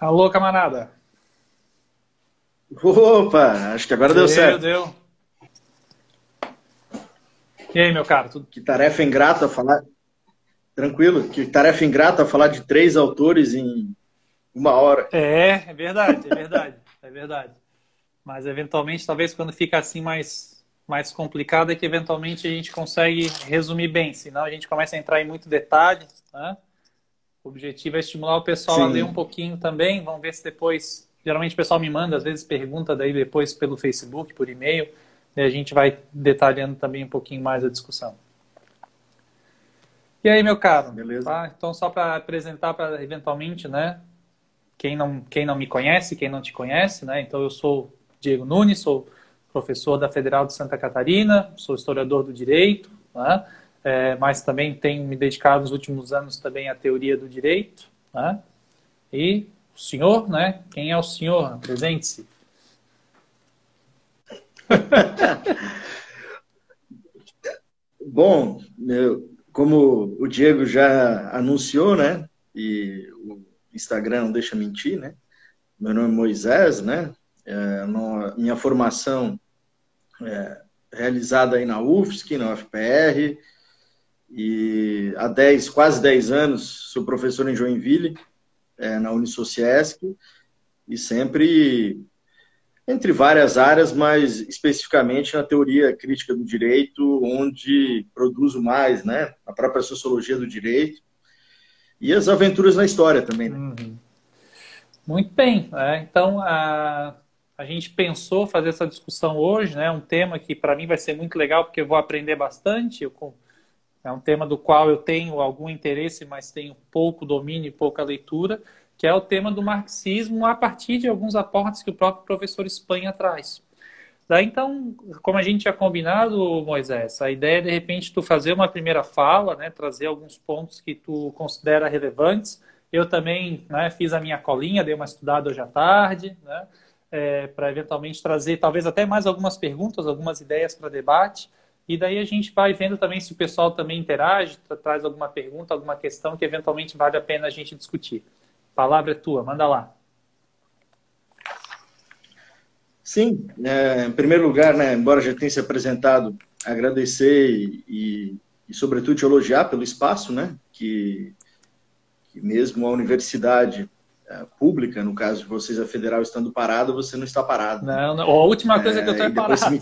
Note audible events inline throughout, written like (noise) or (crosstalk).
Alô, camarada. Opa, acho que agora deu, deu certo. Deu, E aí, meu caro? Tudo... Que tarefa ingrata falar. Tranquilo, que tarefa ingrata falar de três autores em uma hora. É, é verdade, é verdade, é verdade. Mas eventualmente, talvez quando fica assim mais, mais complicado, é que eventualmente a gente consegue resumir bem, senão a gente começa a entrar em muito detalhe. Né? O objetivo é estimular o pessoal Sim. a ler um pouquinho também. Vamos ver se depois. Geralmente o pessoal me manda, às vezes pergunta daí depois pelo Facebook, por e-mail. E a gente vai detalhando também um pouquinho mais a discussão. E aí, meu caro? Beleza. Tá? Então, só para apresentar para eventualmente, né? Quem não, quem não me conhece, quem não te conhece, né? Então, eu sou Diego Nunes, sou professor da Federal de Santa Catarina, sou historiador do direito, né? É, mas também tenho me dedicado nos últimos anos também à teoria do direito. Né? E o senhor, né? Quem é o senhor? Apresente-se. (laughs) Bom, como o Diego já anunciou, né? E o Instagram não deixa mentir, né? Meu nome é Moisés, né? É, no, minha formação é realizada aí na UFSC, na UFPR, e há 10, quase 10 anos sou professor em Joinville, é, na Unisociesc, e sempre entre várias áreas, mas especificamente na teoria crítica do direito, onde produzo mais, né? A própria sociologia do direito e as aventuras na história também. Né? Uhum. Muito bem. Né? Então, a, a gente pensou fazer essa discussão hoje, né? Um tema que para mim vai ser muito legal, porque eu vou aprender bastante. Eu, é um tema do qual eu tenho algum interesse, mas tenho pouco domínio e pouca leitura, que é o tema do marxismo a partir de alguns aportes que o próprio professor Espanha traz. Daí, então, como a gente tinha combinado, Moisés, a ideia é, de repente, tu fazer uma primeira fala, né, trazer alguns pontos que tu considera relevantes. Eu também né, fiz a minha colinha, dei uma estudada hoje à tarde, né, é, para eventualmente trazer talvez até mais algumas perguntas, algumas ideias para debate. E daí a gente vai vendo também se o pessoal também interage, traz alguma pergunta, alguma questão que eventualmente vale a pena a gente discutir. A palavra é tua, manda lá. Sim, é, em primeiro lugar, né, embora já tenha se apresentado, agradecer e, e, sobretudo, te elogiar pelo espaço, né, que, que mesmo a universidade é, pública, no caso de vocês, a federal, estando parada, você não está parado. Não, não. a última coisa é, que eu estou é parado.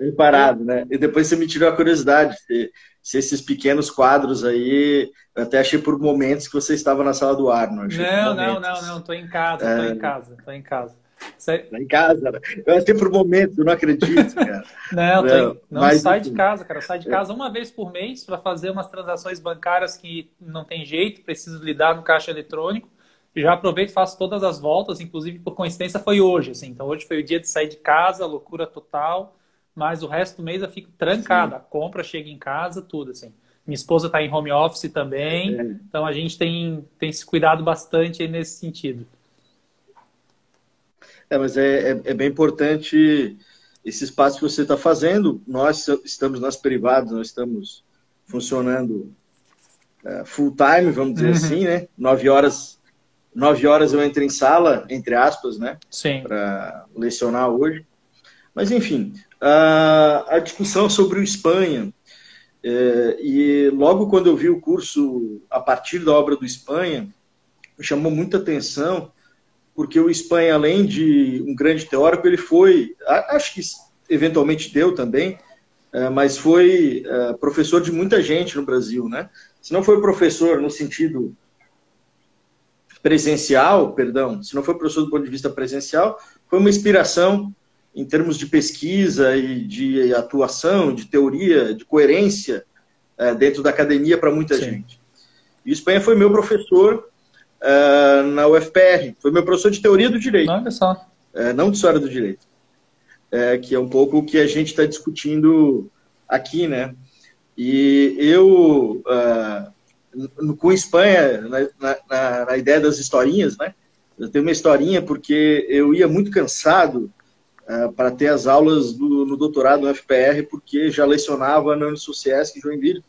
Bem parado, né? E depois você me tirou a curiosidade se, se, esses pequenos quadros aí, eu até achei por momentos que você estava na sala do ar, não? Não, não, não, não, tô em casa, é... tô em casa, tô em casa. Você... Tá em casa, né? Eu até por momentos, eu não acredito, cara. (laughs) não, não, não mas, sai de casa, cara. Sai de casa uma vez por mês para fazer umas transações bancárias que não tem jeito, preciso lidar no caixa eletrônico. Já aproveito e faço todas as voltas, inclusive por coincidência foi hoje, assim. Então hoje foi o dia de sair de casa, loucura total mas o resto do mês eu fico trancada. A compra chega em casa, tudo assim. Minha esposa está em home office também, é. então a gente tem, tem se cuidado bastante nesse sentido. É, mas é, é, é bem importante esse espaço que você está fazendo. Nós estamos nas privadas, nós estamos funcionando uh, full time, vamos dizer uhum. assim, né? Nove horas, nove horas eu entro em sala, entre aspas, né? Sim. Para lecionar hoje. Mas enfim, a, a discussão sobre o Espanha. É, e logo quando eu vi o curso a partir da obra do Espanha, me chamou muita atenção, porque o Espanha, além de um grande teórico, ele foi, acho que eventualmente deu também, é, mas foi é, professor de muita gente no Brasil, né? Se não foi professor no sentido presencial, perdão, se não foi professor do ponto de vista presencial, foi uma inspiração em termos de pesquisa e de atuação, de teoria, de coerência é, dentro da academia para muita Sim. gente. E o Espanha foi meu professor uh, na UFPR, foi meu professor de teoria do direito. Olha só. Uh, não de história do direito. Uh, que é um pouco o que a gente está discutindo aqui, né? E eu, com Espanha, na, na, na ideia das historinhas, né? Eu tenho uma historinha porque eu ia muito cansado é, para ter as aulas do, no doutorado no FPR, porque já lecionava na Unisociesc em Joinville.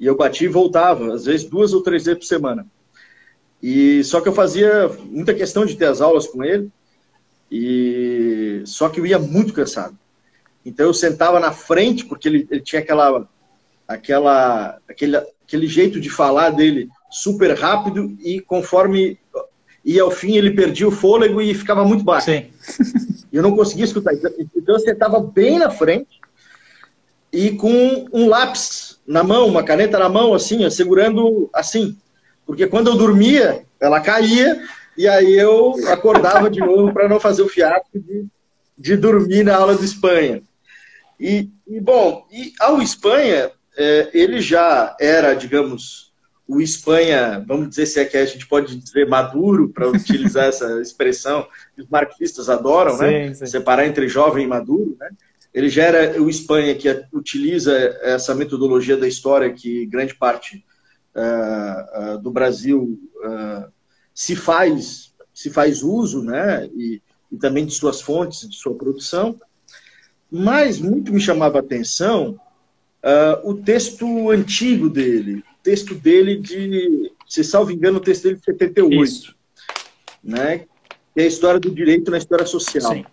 E eu batia e voltava, às vezes duas ou três vezes por semana. E só que eu fazia muita questão de ter as aulas com ele. E só que eu ia muito cansado. Então eu sentava na frente porque ele, ele tinha aquela aquela aquele, aquele jeito de falar dele super rápido e conforme ia ao fim ele perdia o fôlego e ficava muito baixo. Sim. (laughs) Eu não conseguia escutar. Então eu sentava bem na frente e com um lápis na mão, uma caneta na mão, assim, segurando assim. Porque quando eu dormia, ela caía e aí eu acordava de novo para não fazer o fiasco de, de dormir na aula de Espanha. E, e bom, e ao Espanha, é, ele já era, digamos, o Espanha, vamos dizer se é que a gente pode dizer maduro, para utilizar (laughs) essa expressão que os marxistas adoram, né? sim, né? Sim. Separar entre jovem e maduro, né? Ele já era o Espanha que utiliza essa metodologia da história que grande parte uh, uh, do Brasil uh, se faz se faz uso, né? E, e, também de suas fontes, de sua produção. Mas muito me chamava a atenção o texto antigo dele, texto dele de, se salvo engano, o texto dele de 78, Isso. né? Que é a história do direito na história social. Sim.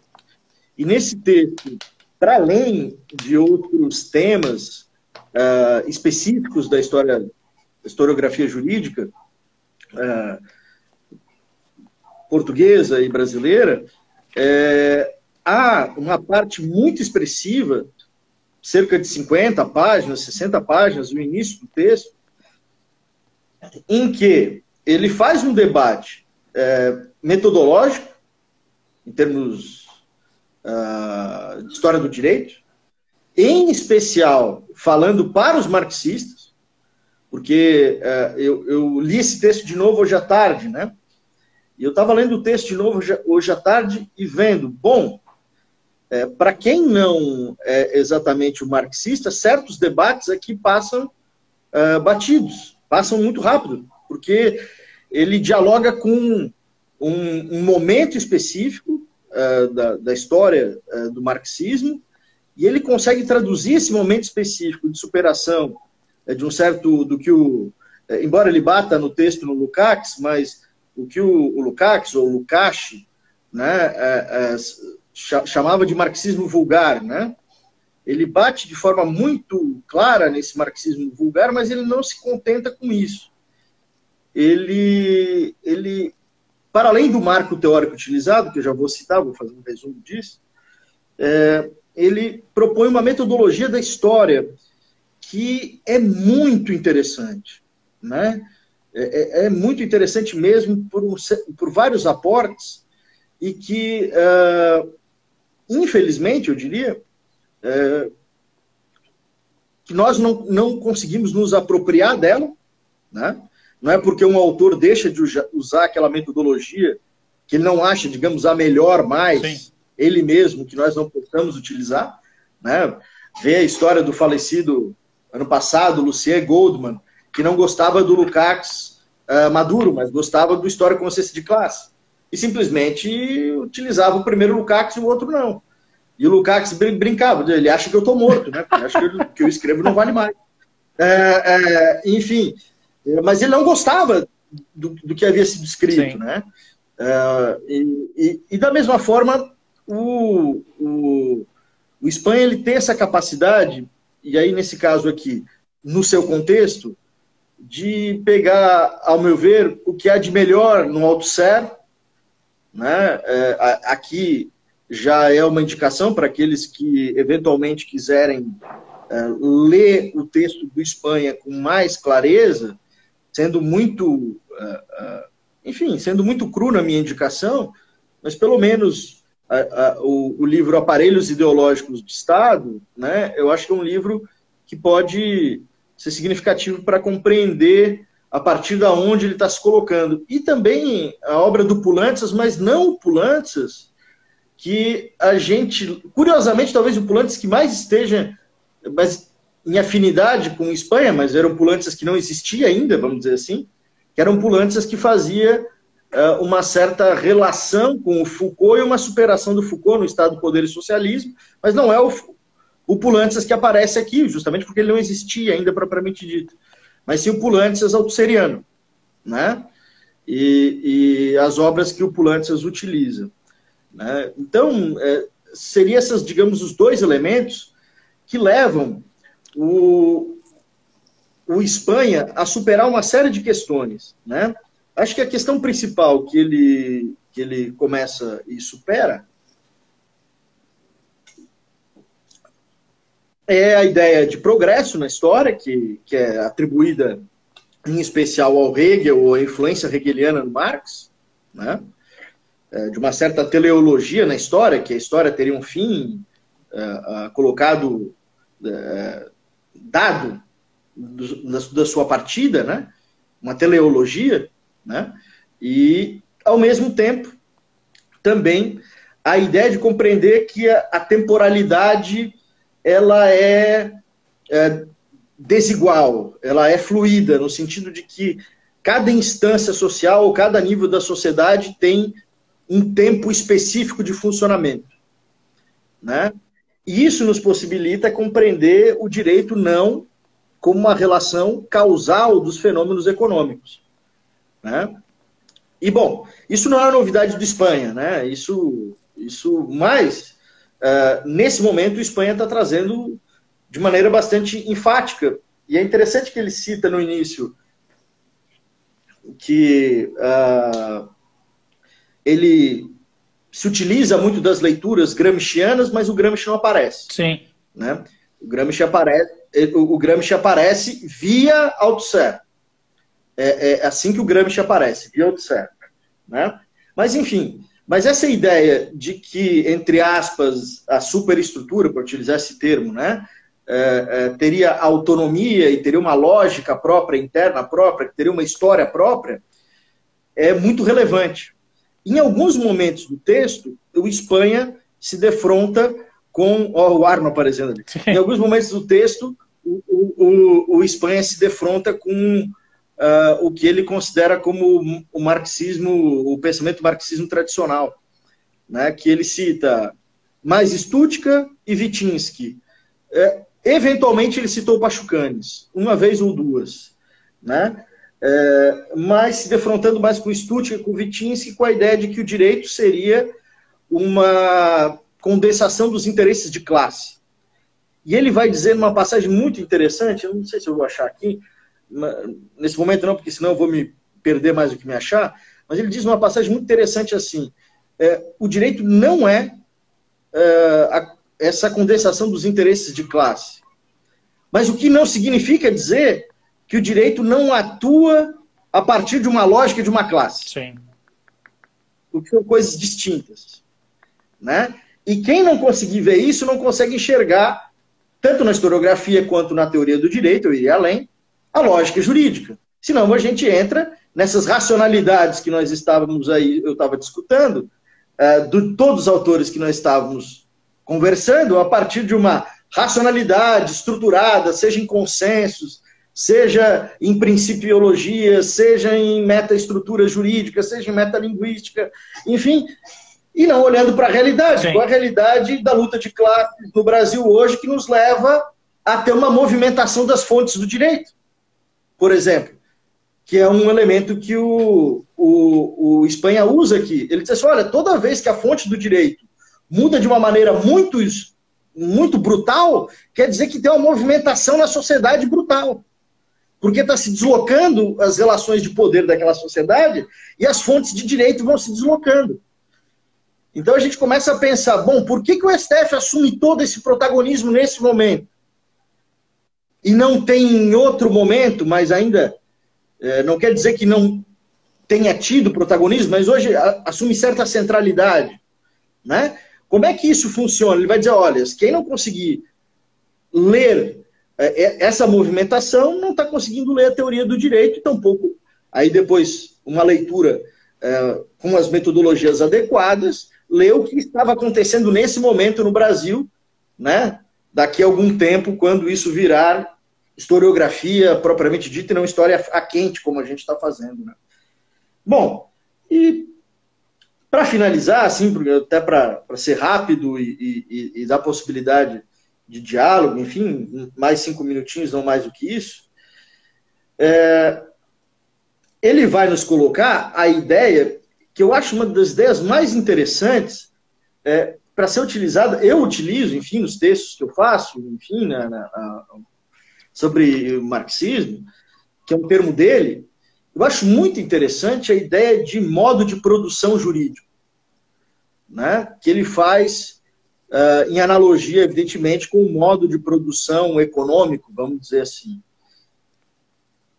E nesse texto para além de outros temas uh, específicos da história, historiografia jurídica uh, portuguesa e brasileira, é, há uma parte muito expressiva, cerca de 50 páginas, 60 páginas, no início do texto, em que ele faz um debate é, metodológico, em termos uh, de história do direito, em especial falando para os marxistas, porque uh, eu, eu, li esse texto de novo hoje à tarde, né? E eu estava lendo o texto de novo hoje, hoje à tarde e vendo, bom, é, para quem não é exatamente o marxista, certos debates aqui passam uh, batidos, passam muito rápido, porque ele dialoga com um, um momento específico uh, da, da, história uh, do marxismo, e ele consegue traduzir esse momento específico de superação uh, de um certo, do que o, embora ele bata no texto no Lukács, mas o que o, o Lukács, ou Lukács, né, chamava de marxismo vulgar, né? Ele bate de forma muito clara nesse marxismo vulgar, mas ele não se contenta com isso. Ele, ele para além do marco teórico utilizado, que eu já vou citar, vou fazer um resumo disso, é, ele propõe uma metodologia da história que é muito interessante, né? É, é, é muito interessante mesmo por, um, por vários aportes e que, é, infelizmente, eu diria, é, que nós não, não conseguimos nos apropriar dela, né? Não é porque um autor deixa de usar aquela metodologia que ele não acha, digamos, a melhor mais, Sim. ele mesmo, que nós não possamos utilizar. Né? Vê a história do falecido ano passado, Lucien Goldman, que não gostava do Lukács uh, Maduro, mas gostava do História Consciência de Classe. E simplesmente utilizava o primeiro Lukács e o outro não. E o Lukács brincava, ele acha que eu estou morto, né? Ele acha que eu, que eu escrevo não vale mais. É, é, enfim, é, mas ele não gostava do, do que havia sido escrito, Sim. né? Uh, e, e, e, da mesma forma, o, o, o Espanha ele tem essa capacidade, e aí nesse caso aqui, no seu contexto, de pegar, ao meu ver, o que há de melhor no Althusser, né? É, aqui já é uma indicação para aqueles que eventualmente quiserem é, ler o texto do Espanha com mais clareza, sendo muito, uh, uh, enfim, sendo muito cru na minha indicação, mas pelo menos o, o, livro Aparelhos Ideológicos de Estado, né, eu acho que é um livro que pode ser significativo para compreender a partir da onde ele está se colocando. E também a obra do Pulantzas, mas não o Pulantzas, que a gente, curiosamente, talvez o Pulantzas que mais esteja, mas em afinidade com Espanha, mas eram pulantes que não existia ainda, vamos dizer assim, que eram pulantes que fazia uh, uma certa relação com o Foucault e uma superação do Foucault no estado do poder e socialismo, mas não é o, o Pulantzas que aparece aqui, justamente porque ele não existia ainda propriamente dito, mas sim o Pulantzas altusseriano, né? e, e as obras que o Pulantzas utiliza. Né? Então, é, seria essas, digamos, os dois elementos que levam o, o Espanha a superar uma série de questões. Né? Acho que a questão principal que ele, que ele começa e supera é a ideia de progresso na história, que, que é atribuída em especial ao Hegel, ou a influência hegeliana no Marx, né? É, de uma certa teleologia na história, que a história teria um fim é, colocado, é, dado do, da, da, sua partida, né? uma teleologia, né? e, ao mesmo tempo, também a ideia de compreender que a, a temporalidade ela é, é desigual, ela é fluida, no sentido de que cada instância social cada nível da sociedade tem um tempo específico de funcionamento. Né? E isso nos possibilita compreender o direito não como uma relação causal dos fenômenos econômicos. Né? E, bom, isso não é novidade do Espanha, né? Isso, isso mais, uh, nesse momento, o Espanha está trazendo de maneira bastante enfática. E é interessante que ele cita no início que uh, ele se utiliza muito das leituras gramscianas, mas o Gramsci não aparece. Sim. Né? O Gramsci aparece, o Gramsci aparece via Althusser. É, é assim que o Gramsci aparece, via Althusser. Né? Mas, enfim, mas essa ideia de que, entre aspas, a superestrutura, para utilizar esse termo, né, é, é, teria autonomia e teria uma lógica própria, interna própria, teria uma história própria, é muito relevante. Em alguns momentos do texto, o Espanha se defronta com. Ó, o Arno aparecendo ali. Em alguns momentos do texto, o, o, o Espanha se defronta com uh, o que ele considera como o marxismo, o pensamento marxismo tradicional, né, que ele cita mais Stutka e Vitinsky. É, eventualmente ele citou Pachucanes, uma vez ou duas. Né? É, mas se defrontando mais com o Stutt e com o Vitinsky, com a ideia de que o direito seria uma condensação dos interesses de classe. E ele vai dizer numa passagem muito interessante, eu não sei se eu vou achar aqui, nesse momento não, porque senão eu vou me perder mais do que me achar, mas ele diz uma passagem muito interessante assim, é, o direito não é, é a, essa condensação dos interesses de classe. Mas o que não significa dizer que o direito não atua a partir de uma lógica de uma classe. Sim. O que são coisas distintas. Né? E quem não conseguir ver isso não consegue enxergar, tanto na historiografia quanto na teoria do direito, eu iria além, a lógica jurídica. Senão a gente entra nessas racionalidades que nós estávamos aí, eu estava discutindo, uh, de todos os autores que nós estávamos conversando, a partir de uma racionalidade estruturada, seja em consensos, seja em principiologia, seja em metaestrutura jurídica, seja em metalinguística, enfim, e não olhando para a realidade, com a realidade da luta de classes no Brasil hoje, que nos leva a ter uma movimentação das fontes do direito, por exemplo, que é um elemento que o, o, o Espanha usa aqui. Ele diz assim: olha, toda vez que a fonte do direito muda de uma maneira muito, muito brutal, quer dizer que tem uma movimentação na sociedade brutal porque está se deslocando as relações de poder daquela sociedade e as fontes de direito vão se deslocando. Então a gente começa a pensar, bom, por que, que o STF assume todo esse protagonismo nesse momento? E não tem em outro momento, mas ainda é, não quer dizer que não tenha tido protagonismo, mas hoje assume certa centralidade. Né? Como é que isso funciona? Ele vai dizer, olha, quem não conseguir ler essa movimentação não está conseguindo ler a teoria do direito, tampouco. Aí depois, uma leitura é, com as metodologias adequadas, lê o que estava acontecendo nesse momento no Brasil, né? daqui a algum tempo, quando isso virar historiografia propriamente dita e não história a quente, como a gente está fazendo. Né? Bom, e para finalizar, assim, até para ser rápido e, e, e dar possibilidade de diálogo, enfim, mais cinco minutinhos, não mais do que isso. É, ele vai nos colocar a ideia que eu acho uma das ideias mais interessantes é, para ser utilizada. Eu utilizo, enfim, nos textos que eu faço, enfim, na, na, na, sobre marxismo, que é um termo dele. Eu acho muito interessante a ideia de modo de produção jurídico, né? que ele faz uh, em analogia, evidentemente, com o modo de produção econômico, vamos dizer assim.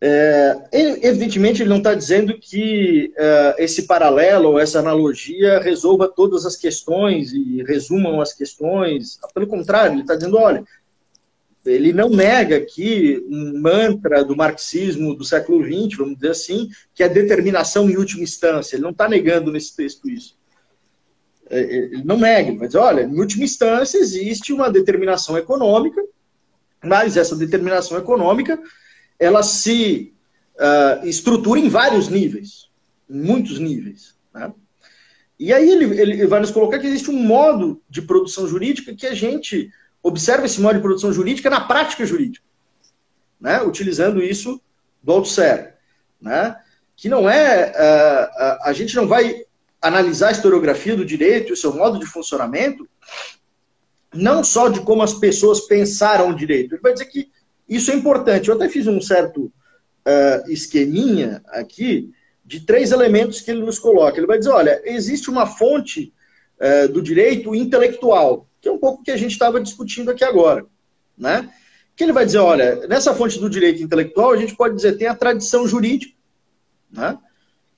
É, evidentemente, ele não está dizendo que uh, esse paralelo ou essa analogia resolva todas as questões e resumam as questões. Pelo contrário, ele está dizendo: olha, ele não nega aqui um mantra do marxismo do século XX, vamos dizer assim, que é determinação em última instância. Ele não está negando nesse texto isso. Ele não nega, mas olha, em última instância existe uma determinação econômica, mas essa determinação econômica ela se uh, estrutura em vários níveis, em muitos níveis. Né? E aí ele, ele vai nos colocar que existe um modo de produção jurídica que a gente observa esse modo de produção jurídica na prática jurídica, né? utilizando isso do Althusser, né? que não é, uh, a gente não vai analisar a historiografia do direito e o seu modo de funcionamento, não só de como as pessoas pensaram o direito, ele vai dizer que isso é importante. Eu até fiz um certo uh, esqueminha aqui de três elementos que ele nos coloca. Ele vai dizer, olha, existe uma fonte uh, do direito intelectual, que é um pouco o que a gente estava discutindo aqui agora, né? Que ele vai dizer, olha, nessa fonte do direito intelectual, a gente pode dizer, tem a tradição jurídica, né?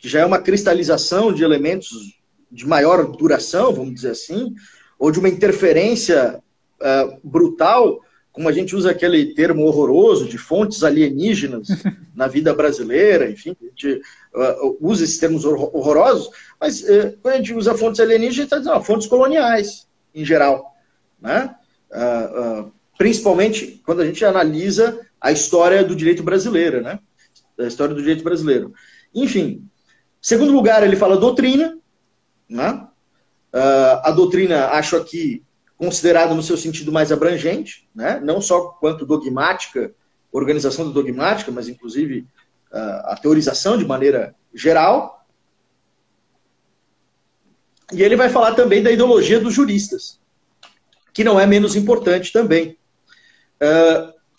Que já é uma cristalização de elementos de maior duração, vamos dizer assim, ou de uma interferência uh, brutal como a gente usa aquele termo horroroso de fontes alienígenas (laughs) na vida brasileira, enfim, a gente uh, usa esses termos horrorosos, mas uh, quando a gente usa fontes alienígenas, a gente está dizendo fontes coloniais, em geral. Né? Principalmente quando a gente analisa a história do direito brasileiro, né? a história do direito brasileiro. Enfim, segundo lugar, ele fala doutrina, né? a doutrina, acho aqui, considerado no seu sentido mais abrangente, né? não só quanto dogmática, organização da dogmática, mas inclusive a teorização de maneira geral. E ele vai falar também da ideologia dos juristas, que não é menos importante também,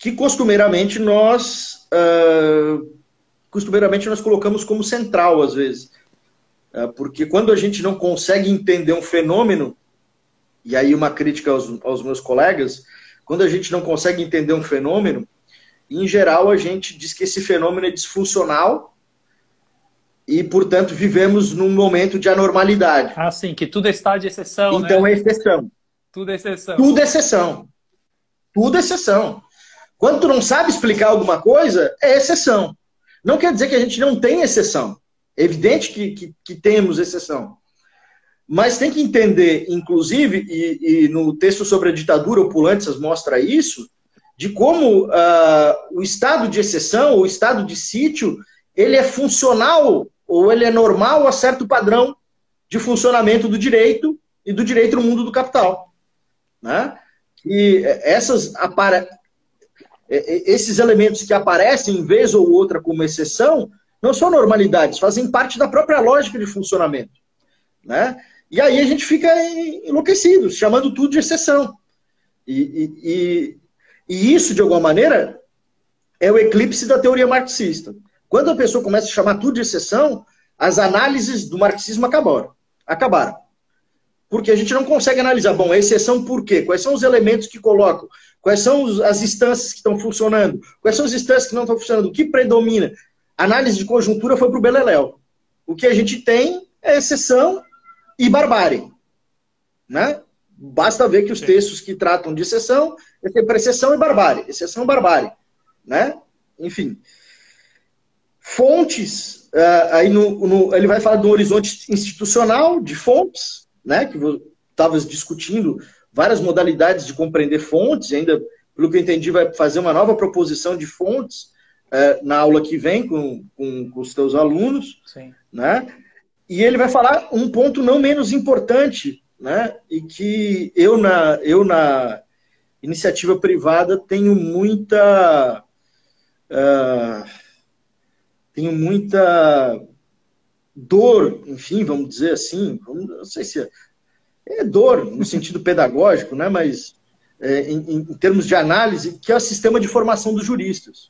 que costumeiramente nós costumeiramente nós colocamos como central às vezes, porque quando a gente não consegue entender um fenômeno e aí uma crítica aos, aos meus colegas, quando a gente não consegue entender um fenômeno, em geral a gente diz que esse fenômeno é disfuncional e, portanto, vivemos num momento de anormalidade. Ah, sim, que tudo está de exceção. Então né? é exceção. Tudo é exceção. Tudo é exceção. Tudo é exceção. Quando tu não sabe explicar alguma coisa, é exceção. Não quer dizer que a gente não tem exceção. É evidente que, que, que temos exceção. Mas tem que entender, inclusive, e, e no texto sobre a ditadura, o Pulantzas mostra isso, de como uh, o estado de exceção, o estado de sítio, ele é funcional ou ele é normal a certo padrão de funcionamento do direito e do direito no mundo do capital. Né? E essas. Esses elementos que aparecem, em vez ou outra, como exceção, não são normalidades, fazem parte da própria lógica de funcionamento. Né? E aí a gente fica enlouquecido, chamando tudo de exceção. E, e, e, e, isso, de alguma maneira, é o eclipse da teoria marxista. Quando a pessoa começa a chamar tudo de exceção, as análises do marxismo acabaram. acabaram. Porque a gente não consegue analisar, bom, a exceção por quê? Quais são os elementos que colocam? Quais são as instâncias que estão funcionando? Quais são as instâncias que não estão funcionando? O que predomina? A análise de conjuntura foi para o Beleléu. O que a gente tem é exceção e barbárie. Né? Basta ver que os textos que tratam de exceção é sempre exceção e barbárie. Exceção e barbárie. Né? Enfim. Fontes, uh, aí no, no, ele vai falar do horizonte institucional de fontes, né? que estava discutindo várias modalidades de compreender fontes, ainda, pelo que eu entendi, vai fazer uma nova proposição de fontes uh, na aula que vem com, com, com os teus alunos. Sim. Né? E ele vai falar um ponto não menos importante, né? E que eu na, eu na iniciativa privada tenho muita. Uh, tenho muita dor, enfim, vamos dizer assim, não sei se é, dor no sentido pedagógico, né, mas é, em, em, termos de análise, que é o sistema de formação dos juristas.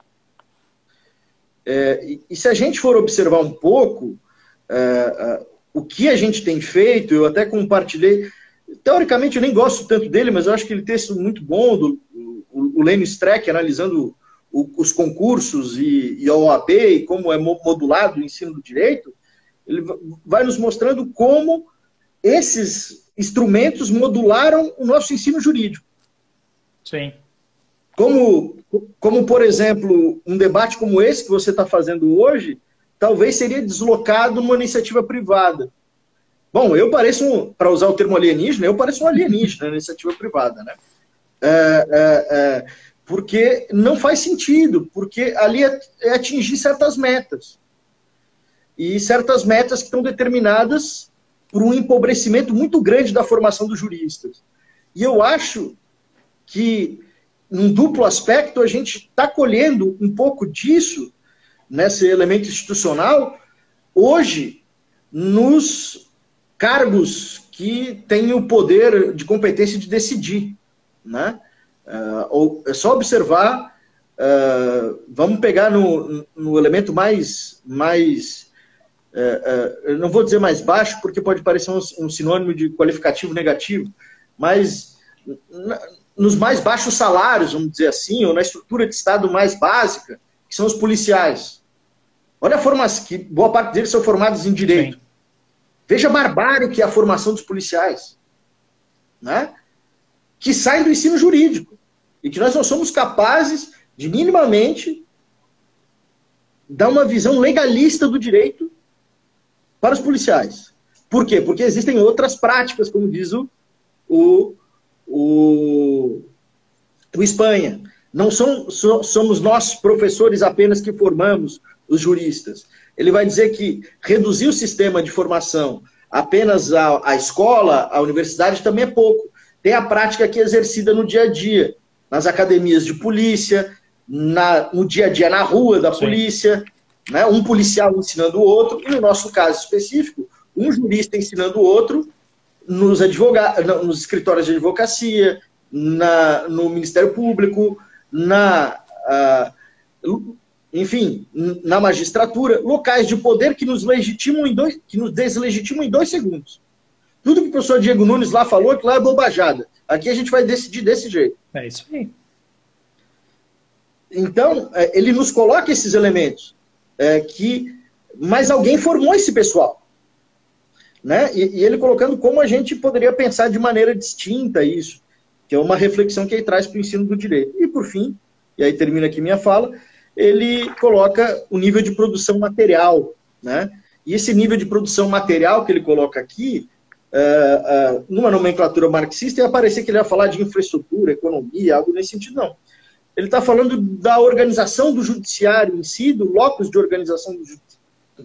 É, e, e, se a gente for observar um pouco é, o que a gente tem feito, eu até compartilhei, teoricamente eu nem gosto tanto dele, mas eu acho que ele tem sido muito bom, do, o, o Streck analisando o, os concursos e, e a OAB e como é modulado o ensino do direito, ele vai nos mostrando como esses instrumentos modularam o nosso ensino jurídico. Sim. Como, como, por exemplo, um debate como esse que você está fazendo hoje, talvez seria deslocado numa iniciativa privada. Bom, eu pareço, um, para usar o termo alienígena, eu pareço um alienígena na iniciativa privada, né? É, é, é, porque não faz sentido, porque ali é, é atingir certas metas. E certas metas que estão determinadas por um empobrecimento muito grande da formação dos juristas. E eu acho que, num duplo aspecto, a gente está colhendo um pouco disso, nesse elemento institucional, hoje, nos cargos que têm o poder de competência de decidir. Né? Uh, é só observar, uh, vamos pegar no, no elemento mais, mais uh, eu não vou dizer mais baixo, porque pode parecer um, um sinônimo de qualificativo negativo, mas nos mais baixos salários, vamos dizer assim, ou na estrutura de Estado mais básica, que são os policiais. Olha a formação, que boa parte deles são formados em direito. Sim. Veja a barbárie que é a formação dos policiais. Né? Que saem do ensino jurídico. E que nós não somos capazes de minimamente dar uma visão legalista do direito para os policiais. Por quê? Porque existem outras práticas, como diz o, o o, o Espanha. Não são, so, somos nós, professores, apenas que formamos os juristas. Ele vai dizer que reduzir o sistema de formação apenas à, à escola, à universidade, também é pouco. Tem a prática que é exercida no dia a dia, nas academias de polícia, na, no dia a dia na rua da Sim. polícia, né? um policial ensinando o outro, e no nosso caso específico, um jurista ensinando o outro nos, advoga nos escritórios de advocacia, na, no Ministério Público, na, uh, enfim, na magistratura, locais de poder que nos legitimam em dois, que nos deslegitimam em dois segundos. Tudo que o professor Diego Nunes lá falou, que lá é bobajada. Aqui a gente vai decidir desse jeito. É isso aí. Então, é, ele nos coloca esses elementos é, que, mas alguém formou esse pessoal. Né? E, e, ele colocando como a gente poderia pensar de maneira distinta isso, que é uma reflexão que ele traz para o ensino do direito. E por fim, e aí termina aqui minha fala, ele coloca o nível de produção material, né? E esse nível de produção material que ele coloca aqui, uh, uh, numa nomenclatura marxista, ia parecer que ele ia falar de infraestrutura, economia, algo nesse sentido, não. Ele está falando da organização do judiciário em si, do locus de organização do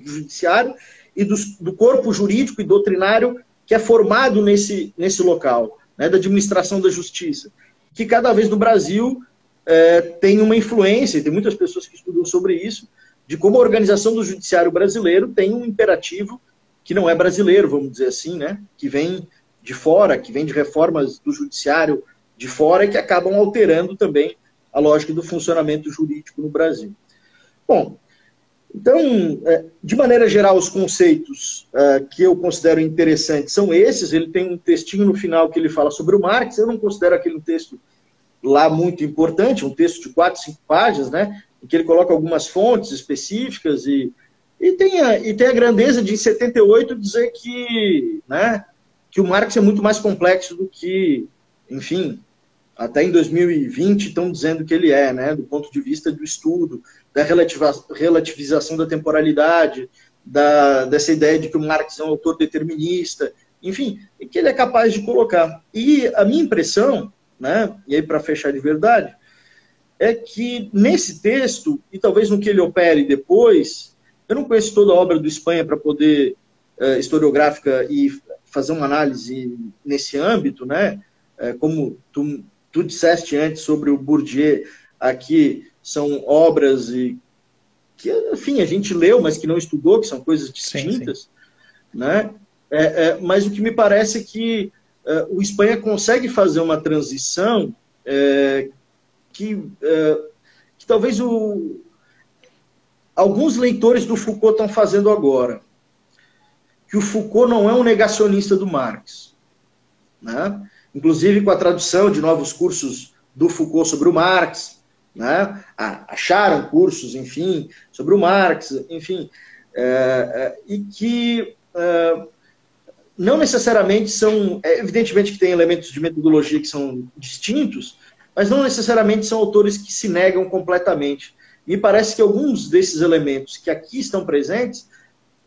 judiciário, e do, do corpo jurídico e doutrinário que é formado nesse, nesse local, né, da administração da justiça, que cada vez no Brasil é, tem uma influência, e tem muitas pessoas que estudam sobre isso, de como a organização do judiciário brasileiro tem um imperativo que não é brasileiro, vamos dizer assim, né, que vem de fora, que vem de reformas do judiciário de fora e que acabam alterando também a lógica do funcionamento jurídico no Brasil. Bom, então, é, de maneira geral, os conceitos é, que eu considero interessantes são esses. Ele tem um textinho no final que ele fala sobre o Marx. Eu não considero aquele texto lá muito importante, um texto de quatro, cinco páginas, né? Em que ele coloca algumas fontes específicas e, e, tem, a, e tem a grandeza de, em 78, dizer que, né, que o Marx é muito mais complexo do que, enfim, até em 2020 estão dizendo que ele é, né, do ponto de vista do estudo, da relativização da temporalidade, da, dessa ideia de que o Marx é um autor determinista, enfim, que ele é capaz de colocar. E a minha impressão, né, e aí para fechar de verdade, é que nesse texto, e talvez no que ele opere depois, eu não conheço toda a obra do Espanha para poder, uh, historiográfica, e fazer uma análise nesse âmbito, né, uh, como tu, tu disseste antes sobre o Bourdieu, aqui são obras e que, enfim, a gente leu, mas que não estudou, que são coisas distintas, sim, sim. né? É, é, mas o que me parece é que é, o Espanha consegue fazer uma transição é, que, é, que talvez o, alguns leitores do Foucault estão fazendo agora. Que o Foucault não é um negacionista do Marx. Né? Inclusive com a tradução de novos cursos do Foucault sobre o Marx, né? acharam cursos, enfim, sobre o Marx, enfim, é, é, e que é, não necessariamente são, é, evidentemente que tem elementos de metodologia que são distintos, mas não necessariamente são autores que se negam completamente. Me parece que alguns desses elementos que aqui estão presentes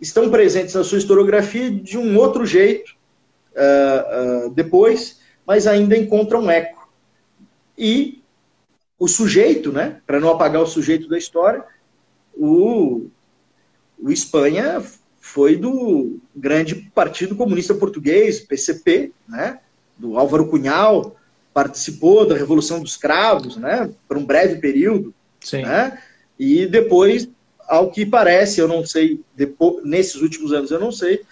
estão presentes na sua historiografia de um outro jeito uh, uh, depois, mas ainda encontram eco. E o sujeito, né, para não apagar o sujeito da história, o, o Espanha foi do grande Partido Comunista Português, PCP, né, do Álvaro Cunhal, participou da Revolução dos Cravos, né, por um breve período, Sim. né, e depois, ao que parece, eu não sei, depois, nesses últimos anos eu não sei,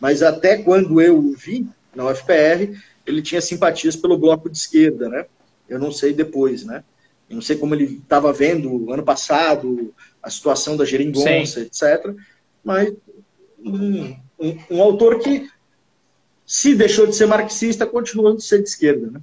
mas até quando eu vi na UFPR, ele tinha simpatias pelo bloco de esquerda, né, eu não sei depois, né, eu não sei como ele estava vendo ano passado a situação da geringonça, Sim. etc. Mas um, um, um, autor que, se deixou de ser marxista, continua de ser de esquerda. Né?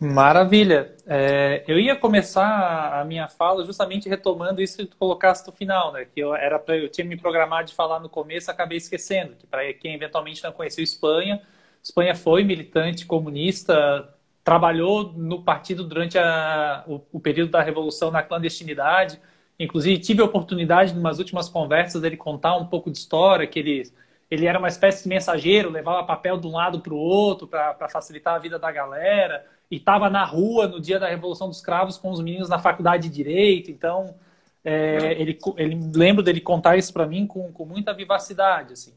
Maravilha. É, eu ia começar a minha fala justamente retomando isso que tu colocaste no final, né? Que eu era pra, eu tinha me programado de falar no começo, acabei esquecendo. Que para quem eventualmente não conheceu Espanha, Espanha foi militante comunista, trabalhou no partido durante a, o, o, período da Revolução na clandestinidade. Inclusive, tive a oportunidade, em umas últimas conversas, dele contar um pouco de história, que ele, ele era uma espécie de mensageiro, levava papel de um lado para o outro para facilitar a vida da galera, e estava na rua no dia da Revolução dos Cravos com os meninos na faculdade de Direito. Então, é, ele, ele lembro dele contar isso para mim com, com muita vivacidade. Assim.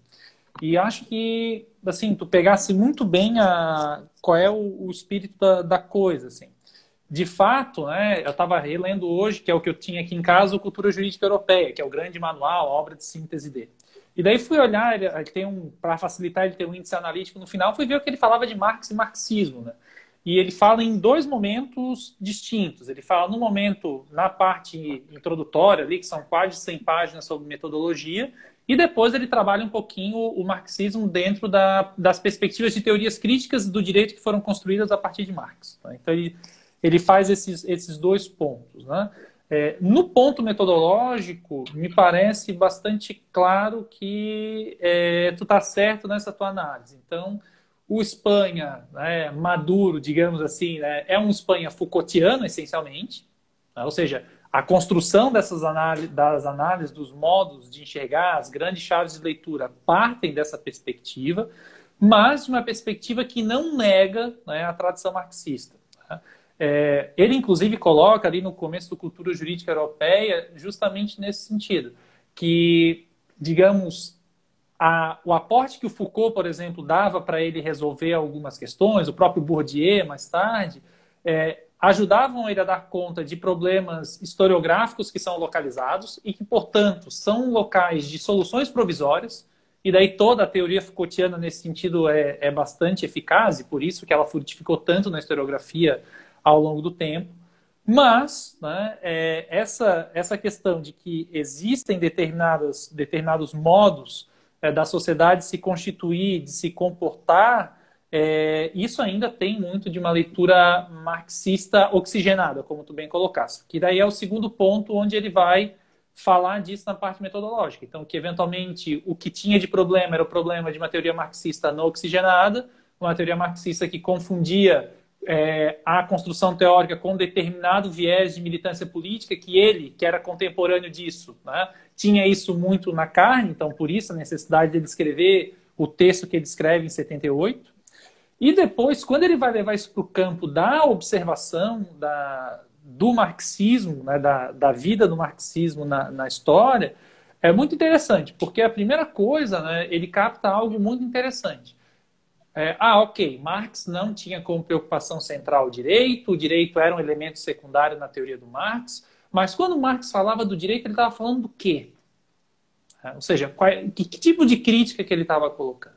E acho que, assim, tu pegasse muito bem a, qual é o, o espírito da, da, coisa, assim. De fato, né, eu estava relendo hoje, que é o que eu tinha aqui em casa, o Cultura Jurídica Europeia, que é o grande manual, a obra de síntese dele. E daí fui olhar, ele, tem um, para facilitar, ele tem um índice analítico no final, fui ver o que ele falava de Marx e marxismo, né? E ele fala em dois momentos distintos. Ele fala no momento, na parte introdutória ali, que são quase 100 páginas sobre metodologia, e depois ele trabalha um pouquinho o marxismo dentro da, das perspectivas de teorias críticas do direito que foram construídas a partir de Marx. Tá? Então ele, ele faz esses, esses dois pontos. Né? É, no ponto metodológico, me parece bastante claro que é, tu está certo nessa tua análise. Então, o Espanha né, maduro, digamos assim, né, é um Espanha Foucaultiano, essencialmente. Né? Ou seja, a construção dessas análises, das análises, dos modos de enxergar, as grandes chaves de leitura partem dessa perspectiva, mas de uma perspectiva que não nega né, a tradição marxista. Né? É, ele, inclusive, coloca ali no começo do Cultura Jurídica Europeia justamente nesse sentido, que, digamos, a, o aporte que o Foucault, por exemplo, dava para ele resolver algumas questões, o próprio Bourdieu, mais tarde, é, ajudavam ele a dar conta de problemas historiográficos que são localizados e que, portanto, são locais de soluções provisórias. E daí toda a teoria Foucaultiana nesse sentido é, é bastante eficaz e por isso que ela frutificou tanto na historiografia ao longo do tempo. Mas né, é, essa, essa questão de que existem determinados, modos é, da sociedade se constituir, de se comportar é, isso ainda tem muito de uma leitura marxista oxigenada, como tu bem colocaste. Que daí é o segundo ponto onde ele vai falar disso na parte metodológica. Então, que eventualmente o que tinha de problema era o problema de uma teoria marxista não oxigenada, uma teoria marxista que confundia é, a construção teórica com determinado viés de militância política, que ele, que era contemporâneo disso, né, tinha isso muito na carne, então por isso a necessidade de ele escrever o texto que ele escreve em 78. E depois, quando ele vai levar isso para o campo da observação da, do marxismo, né, da, da vida do marxismo na, na história, é muito interessante, porque a primeira coisa, né, ele capta algo muito interessante. É, ah, ok, Marx não tinha como preocupação central o direito, o direito era um elemento secundário na teoria do Marx, Mas quando Marx falava do direito, ele estava falando do quê? É, ou seja, qual, que, que, tipo de crítica que ele estava colocando?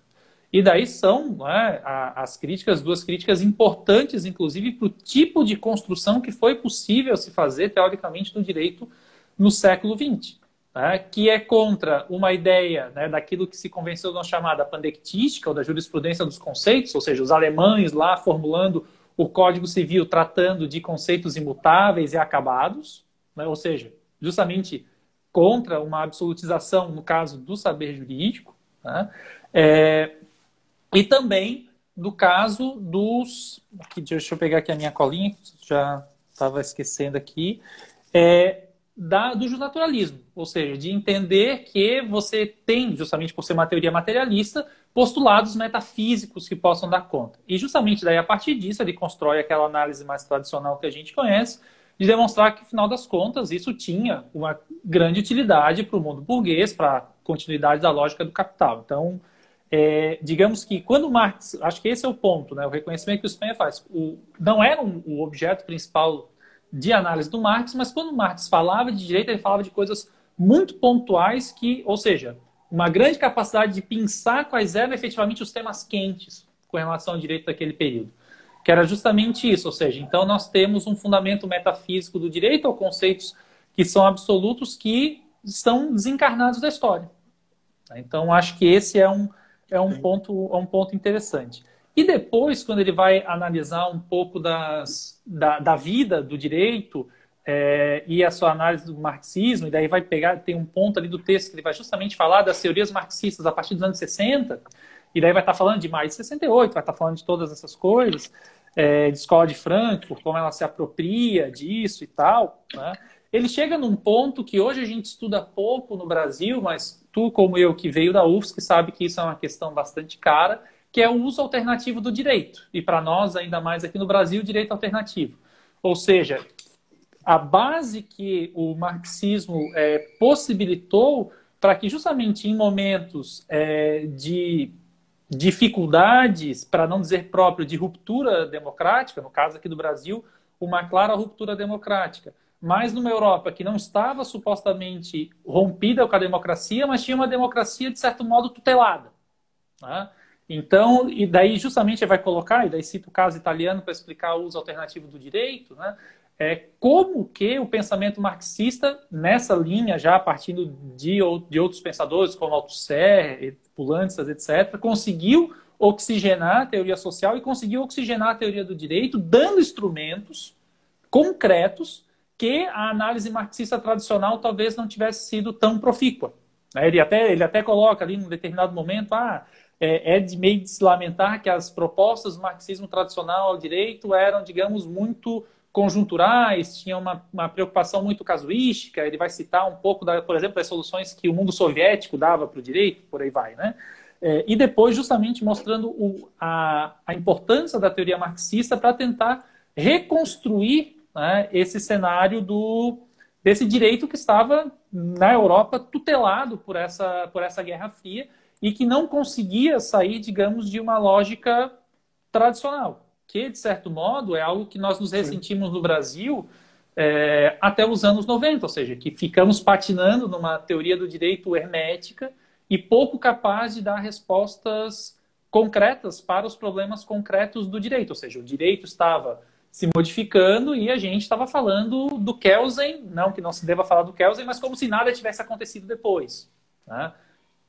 E daí são é, as críticas, duas críticas importantes, inclusive, para o tipo de construção que foi possível se fazer, teoricamente, do direito no século XX. Né, que é contra uma ideia né, daquilo que se convenceu na chamada pandectística, ou da jurisprudência dos conceitos, ou seja, os alemães lá formulando o Código Civil tratando de conceitos imutáveis e acabados, né, ou seja, justamente contra uma absolutização, no caso do saber jurídico, né, é, e também no caso dos. Aqui, deixa eu pegar aqui a minha colinha, já estava esquecendo aqui. É, da, do justnaturalismo, ou seja, de entender que você tem, justamente por ser uma teoria materialista, postulados metafísicos que possam dar conta. E justamente daí, a partir disso, ele constrói aquela análise mais tradicional que a gente conhece, de demonstrar que, afinal das contas, isso tinha uma grande utilidade para o mundo burguês, para a continuidade da lógica do capital. Então, é, digamos que quando Marx, acho que esse é o ponto, né, o reconhecimento que o Spencer faz, o, não era um, o objeto principal de análise do Marx, mas quando Marx falava de direito, ele falava de coisas muito pontuais que, ou seja, uma grande capacidade de pensar quais eram efetivamente os temas quentes com relação ao direito daquele período. Que era justamente isso, ou seja, então nós temos um fundamento metafísico do direito ou conceitos que são absolutos que estão desencarnados da história. Então acho que esse é um, é um, ponto, é um ponto interessante. E depois, quando ele vai analisar um pouco das, da, da vida do direito é, e a sua análise do marxismo, e daí vai pegar, tem um ponto ali do texto que ele vai justamente falar das teorias marxistas a partir dos anos 60, e daí vai estar falando de mais de 68, vai estar falando de todas essas coisas, é, de escola de Frankfurt, como ela se apropria disso e tal. Né? Ele chega num ponto que hoje a gente estuda pouco no Brasil, mas tu, como eu, que veio da UFSC, sabe que isso é uma questão bastante cara, que é o uso alternativo do direito. E para nós, ainda mais aqui no Brasil, direito alternativo. Ou seja, a base que o marxismo é, possibilitou para que justamente em momentos é, de dificuldades, para não dizer próprio, de ruptura democrática, no caso aqui do Brasil, uma clara ruptura democrática, mas numa Europa que não estava supostamente rompida com a democracia, mas tinha uma democracia de certo modo tutelada. Né? Então, e daí justamente vai colocar, e daí cita o caso italiano para explicar o uso alternativo do direito, né? É como que o pensamento marxista, nessa linha, já partindo de, de outros pensadores, como Althusser, Pulantzas, etc., conseguiu oxigenar a teoria social e conseguiu oxigenar a teoria do direito, dando instrumentos concretos que a análise marxista tradicional talvez não tivesse sido tão profícua. Ele até, ele até coloca ali, num determinado momento, ah, é, é de meio de se lamentar que as propostas do marxismo tradicional ao direito eram, digamos, muito conjunturais, tinha uma, uma, preocupação muito casuística. Ele vai citar um pouco, da, por exemplo, das soluções que o mundo soviético dava para o direito, por aí vai, né? É, e depois, justamente, mostrando o, a, a, importância da teoria marxista para tentar reconstruir né, esse cenário do, desse direito que estava na Europa tutelado por essa, por essa Guerra Fria e que não conseguia sair, digamos, de uma lógica tradicional, que, de certo modo, é algo que nós nos ressentimos no Brasil é, até os anos 90, ou seja, que ficamos patinando numa teoria do direito hermética e pouco capaz de dar respostas concretas para os problemas concretos do direito, ou seja, o direito estava se modificando e a gente estava falando do Kelsen, não que não se deva falar do Kelsen, mas como se nada tivesse acontecido depois. Né?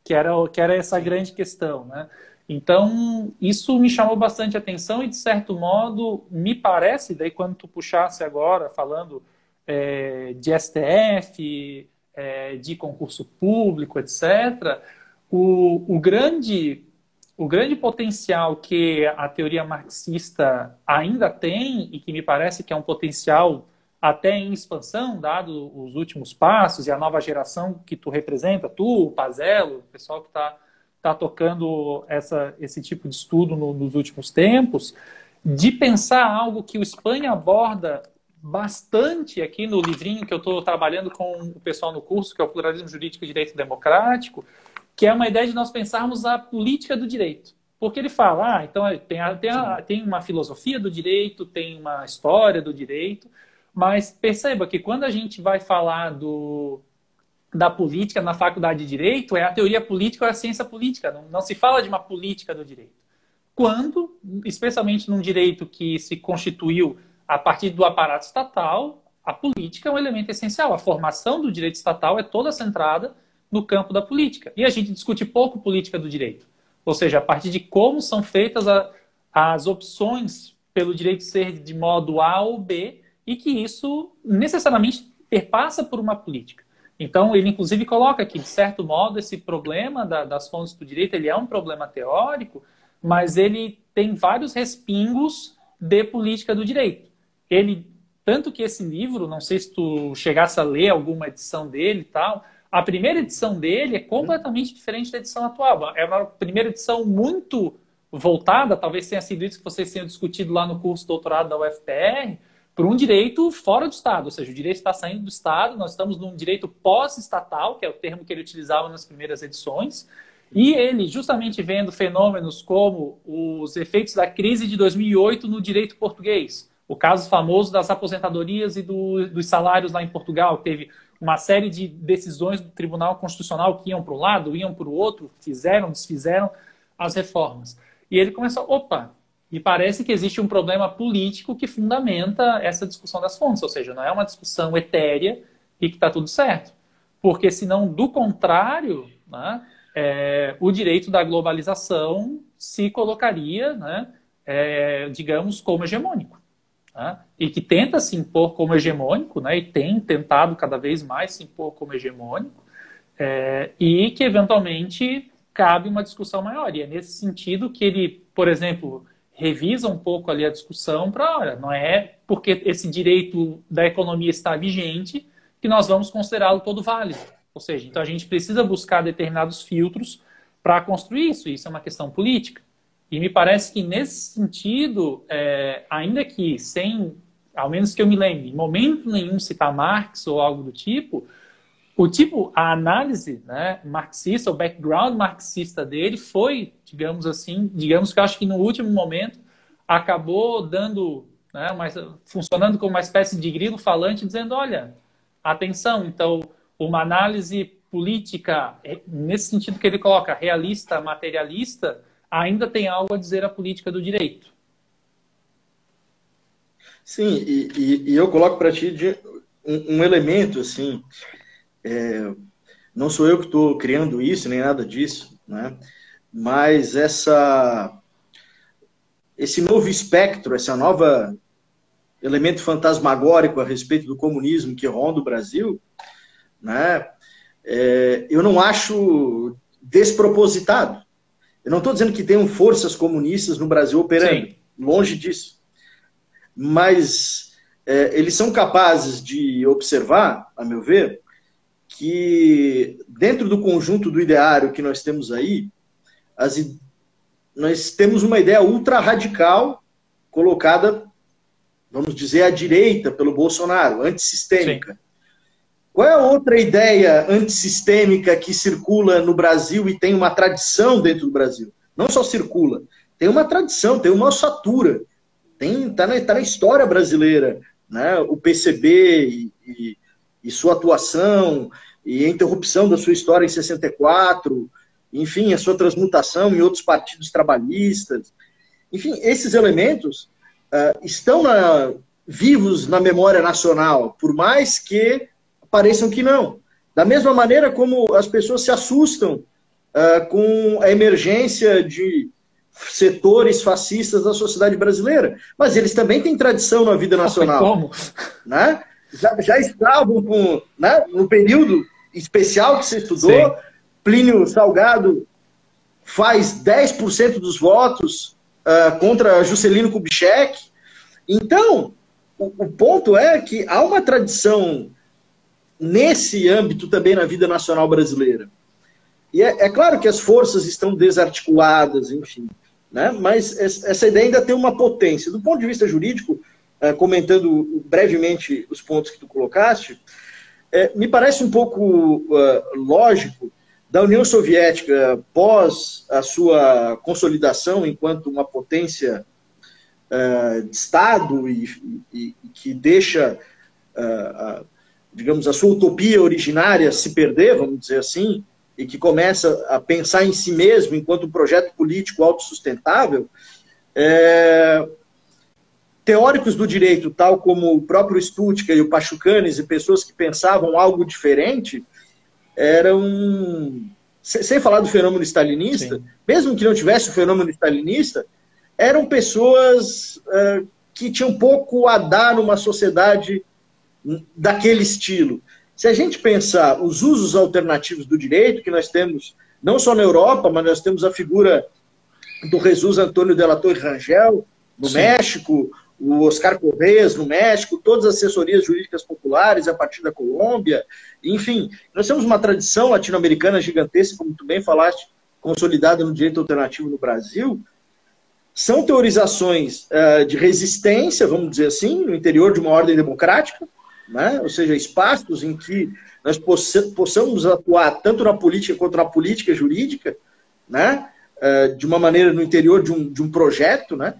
que era, que era essa grande questão, né? Então, isso me chamou bastante atenção e, de certo modo, me parece, daí quando tu puxasse agora, falando é, de STF, é, de concurso público, etc., o, o, grande, o grande potencial que a teoria marxista ainda tem, e que me parece que é um potencial até em expansão, dado os últimos passos e a nova geração que tu representa, tu, o Pazelo, o pessoal que está tá tocando essa, esse tipo de estudo no, nos últimos tempos, de pensar algo que o Espanha aborda bastante aqui no livrinho que eu estou trabalhando com o pessoal no curso, que é o Pluralismo Jurídico e Direito Democrático, que é uma ideia de nós pensarmos a política do direito. Porque ele fala, ah, então tem, a, tem, a, tem uma filosofia do direito, tem uma história do direito, Mas perceba que quando a gente vai falar do, da política na faculdade de direito, é a teoria política ou é a ciência política. Não, não se fala de uma política do direito. Quando, especialmente num direito que se constituiu a partir do aparato estatal, a política é um elemento essencial. A formação do direito estatal é toda centrada no campo da política. E a gente discute pouco política do direito. Ou seja, a partir de como são feitas a, as opções pelo direito ser de modo A ou B, e que isso necessariamente perpassa por uma política. Então, ele inclusive coloca que, de certo modo, esse problema da, das fontes do direito ele é um problema teórico, mas ele tem vários respingos de política do direito. Ele, tanto que esse livro, não sei se tu chegasse a ler alguma edição dele e tal, a primeira edição dele é completamente diferente da edição atual. É uma primeira edição muito voltada, talvez tenha sido isso que vocês tenham discutido lá no curso doutorado da UFPR, para um direito fora do Estado, ou seja, o direito está saindo do Estado, nós estamos num direito pós-estatal, que é o termo que ele utilizava nas primeiras edições, e ele, justamente vendo fenômenos como os efeitos da crise de 2008 no direito português, o caso famoso das aposentadorias e do, dos salários lá em Portugal, teve uma série de decisões do Tribunal Constitucional que iam para um lado, iam para o outro, fizeram, desfizeram as reformas. E ele começou, opa, e parece que existe um problema político que fundamenta essa discussão das fontes, ou seja, não é uma discussão etérea e que está tudo certo. Porque senão, do contrário, né, é, o direito da globalização se colocaria, né, é, digamos, como hegemônico. Né, e que tenta se impor como hegemônico, né, e tem tentado cada vez mais se impor como hegemônico, é, e que eventualmente cabe uma discussão maior. E é nesse sentido que ele, por exemplo, revisa um pouco ali a discussão para, olha, não é porque esse direito da economia está vigente que nós vamos considerá-lo todo válido. Ou seja, então a gente precisa buscar determinados filtros para construir isso. Isso é uma questão política. E me parece que nesse sentido, é, ainda que sem, ao menos que eu me lembre, em momento nenhum citar Marx ou algo do tipo, o tipo, a análise né, marxista, o background marxista dele foi, digamos assim, digamos que eu acho que no último momento acabou dando, né, mais, funcionando como uma espécie de grilo falante, dizendo, olha, atenção, então, uma análise política, é, nesse sentido que ele coloca, realista, materialista, ainda tem algo a dizer à política do direito. Sim, e, e, e eu coloco para ti de um, um elemento, assim, é, não sou eu que estou criando isso, nem nada disso, né? mas essa, esse novo espectro, essa nova elemento fantasmagórico a respeito do comunismo que ronda o Brasil, né? É, eu não acho despropositado. Eu não estou dizendo que tenham forças comunistas no Brasil operando, Sim. longe disso. Mas é, eles são capazes de observar, a meu ver, que dentro do conjunto do ideário que nós temos aí, as, nós temos uma ideia ultra radical colocada, vamos dizer, à direita pelo Bolsonaro, antissistêmica. Sim. Qual é a outra ideia antissistêmica que circula no Brasil e tem uma tradição dentro do Brasil? Não só circula, tem uma tradição, tem uma ossatura, tem tá na, tá na história brasileira, né? O PCB e, e e sua atuação, e a interrupção da sua história em 64, enfim, a sua transmutação em outros partidos trabalhistas. Enfim, esses elementos uh, estão na, vivos na memória nacional, por mais que pareçam que não. Da mesma maneira como as pessoas se assustam uh, com a emergência de setores fascistas da sociedade brasileira, mas eles também têm tradição na vida nacional. Como? Né? já, já estavam com, né, no período especial que você estudou, Sim. Plínio Salgado faz 10% dos votos uh, contra Juscelino Kubitschek. Então, o, o, ponto é que há uma tradição nesse âmbito também na vida nacional brasileira. E é, é claro que as forças estão desarticuladas, enfim, né? mas essa ideia ainda tem uma potência. Do ponto de vista jurídico, é, comentando brevemente os pontos que tu colocaste, é, me parece um pouco uh, lógico da União Soviética, pós a sua consolidação enquanto uma potência de Estado e, que deixa digamos, a sua utopia originária se perder, vamos dizer assim, e que começa a pensar em si mesmo enquanto um projeto político autossustentável, é, teóricos do direito, tal como o próprio Stutka e o Pachucanes e pessoas que pensavam algo diferente, eram, sem falar do fenômeno stalinista, Sim. mesmo que não tivesse o fenômeno stalinista, eram pessoas uh, que tinham pouco a dar numa sociedade daquele estilo. Se a gente pensar os usos alternativos do direito que nós temos, não só na Europa, mas nós temos a figura do Jesus Antônio de la Torre Rangel, no Sim. México, o Oscar Correias no México, todas as assessorias jurídicas populares a partir da Colômbia, enfim, nós temos uma tradição latino-americana gigantesca, como tu bem falaste, consolidada no direito alternativo no Brasil, são teorizações uh, de resistência, vamos dizer assim, no interior de uma ordem democrática, né? ou seja, espaços em que nós possamos atuar tanto na política quanto na política jurídica, né? Uh, de uma maneira no interior de um, de um projeto, né?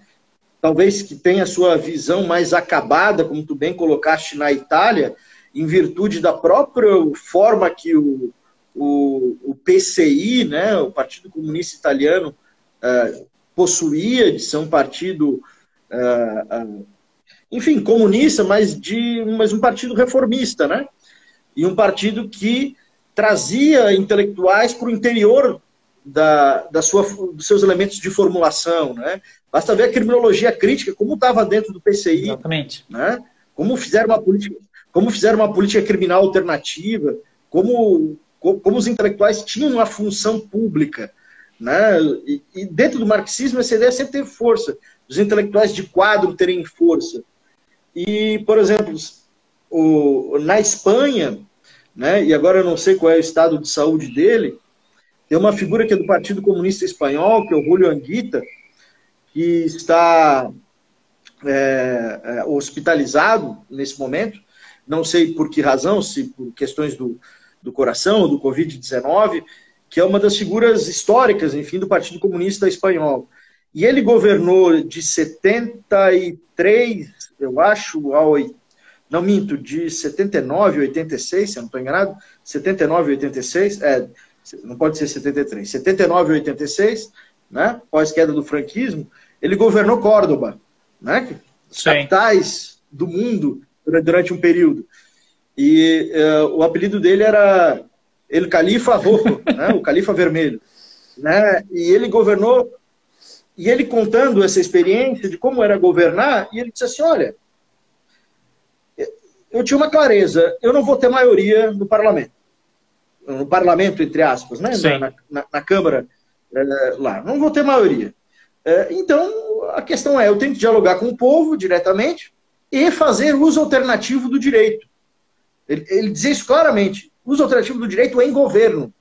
talvez que tenha sua visão mais acabada, como tu bem colocaste na Itália, em virtude da própria forma que o, o, o PCI, né, o Partido Comunista Italiano, uh, possuía de ser um partido, uh, enfim, comunista, mas, de, mas um partido reformista, né? E um partido que trazia intelectuais para o interior da, da sua, dos seus elementos de formulação, né? Basta ver a criminologia crítica, como estava dentro do PCI. Exatamente. Né? Como fizeram uma política, como fizeram uma política criminal alternativa, como, como os intelectuais tinham uma função pública. Né? E, e, dentro do marxismo, essa ideia sempre teve força. Os intelectuais de quadro terem força. E, por exemplo, o, na Espanha, né, e agora eu não sei qual é o estado de saúde dele, tem uma figura que é do Partido Comunista Espanhol, que é o Julio Anguita, que está é, é, hospitalizado nesse momento, não sei por que razão, se por questões do, do coração, do Covid-19, que é uma das figuras históricas, enfim, do Partido Comunista Espanhol. E ele governou de 73, eu acho, ao, não minto, de 79 a 86, se eu não estou enganado, 79 a 86, é, não pode ser 73, 79 a 86, né, pós-queda do franquismo, ele governou Córdoba, né, Sim. capitais do mundo durante um período. E uh, o apelido dele era El Califa Rojo, né, o Califa Vermelho. Né, e ele governou, e ele contando essa experiência de como era governar, e ele disse assim, olha, eu tinha uma clareza, eu não vou ter maioria no parlamento. No parlamento, entre aspas, né? Na, na, na, Câmara é, lá. Não vou ter maioria. É, então, a questão é, eu tenho que dialogar com o povo diretamente e fazer uso alternativo do direito. Ele, ele dizia isso claramente. Uso alternativo do direito em governo.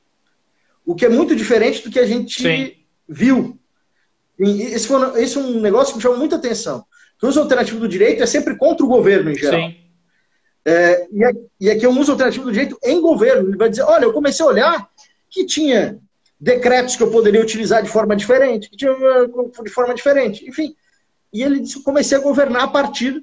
O que é muito diferente do que a gente Sim. viu. E esse, foi, esse é um negócio que me chamou muita atenção. o uso alternativo do direito é sempre contra o governo, em geral. Sim. É, e, aqui é um uso alternativo do direito em governo. Ele vai dizer, olha, eu comecei a olhar que tinha decretos que eu poderia utilizar de forma diferente, que tinha de forma diferente, enfim. E ele disse, comecei a governar a partir